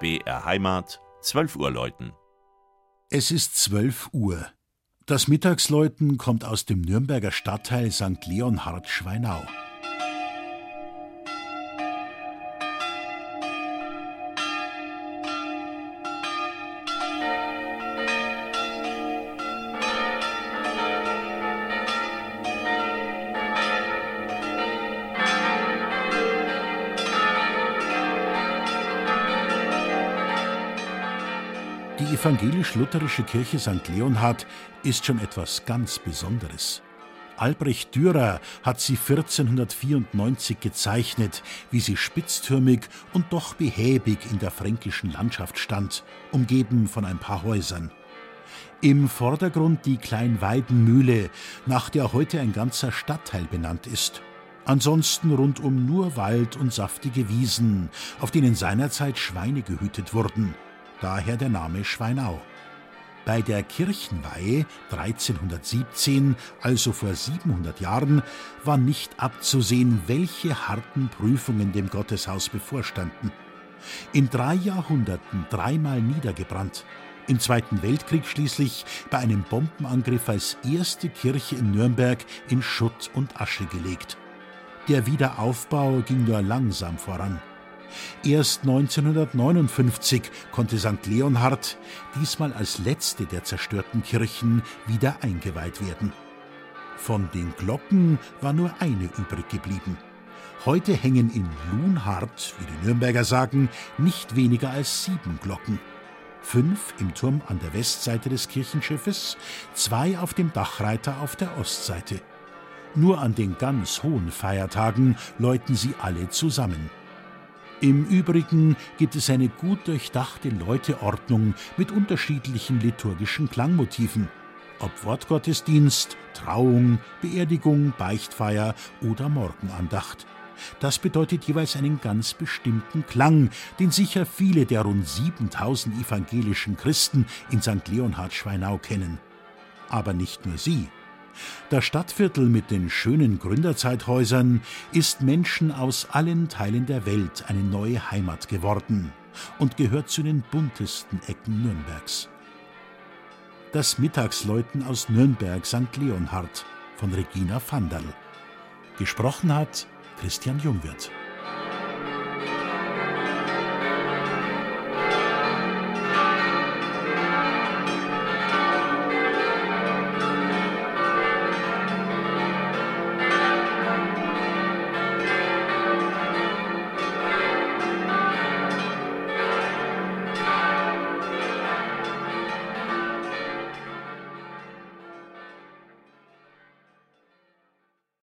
BR Heimat, 12 Uhr läuten. Es ist 12 Uhr. Das Mittagsläuten kommt aus dem Nürnberger Stadtteil St. Leonhard-Schweinau. Die evangelisch-lutherische Kirche St. Leonhard ist schon etwas ganz Besonderes. Albrecht Dürer hat sie 1494 gezeichnet, wie sie spitztürmig und doch behäbig in der fränkischen Landschaft stand, umgeben von ein paar Häusern. Im Vordergrund die Kleinweidenmühle, nach der heute ein ganzer Stadtteil benannt ist. Ansonsten rundum nur Wald und saftige Wiesen, auf denen seinerzeit Schweine gehütet wurden daher der Name Schweinau. Bei der Kirchenweihe 1317, also vor 700 Jahren, war nicht abzusehen, welche harten Prüfungen dem Gotteshaus bevorstanden. In drei Jahrhunderten dreimal niedergebrannt, im Zweiten Weltkrieg schließlich bei einem Bombenangriff als erste Kirche in Nürnberg in Schutt und Asche gelegt. Der Wiederaufbau ging nur langsam voran. Erst 1959 konnte St. Leonhard, diesmal als letzte der zerstörten Kirchen, wieder eingeweiht werden. Von den Glocken war nur eine übrig geblieben. Heute hängen in Lunhard, wie die Nürnberger sagen, nicht weniger als sieben Glocken. Fünf im Turm an der Westseite des Kirchenschiffes, zwei auf dem Dachreiter auf der Ostseite. Nur an den ganz hohen Feiertagen läuten sie alle zusammen. Im Übrigen gibt es eine gut durchdachte Läuteordnung mit unterschiedlichen liturgischen Klangmotiven. Ob Wortgottesdienst, Trauung, Beerdigung, Beichtfeier oder Morgenandacht. Das bedeutet jeweils einen ganz bestimmten Klang, den sicher viele der rund 7000 evangelischen Christen in St. Leonhard Schweinau kennen. Aber nicht nur sie. Das Stadtviertel mit den schönen Gründerzeithäusern ist Menschen aus allen Teilen der Welt eine neue Heimat geworden und gehört zu den buntesten Ecken Nürnbergs. Das Mittagsläuten aus Nürnberg St. Leonhard von Regina Vanderl. Gesprochen hat Christian Jungwirth.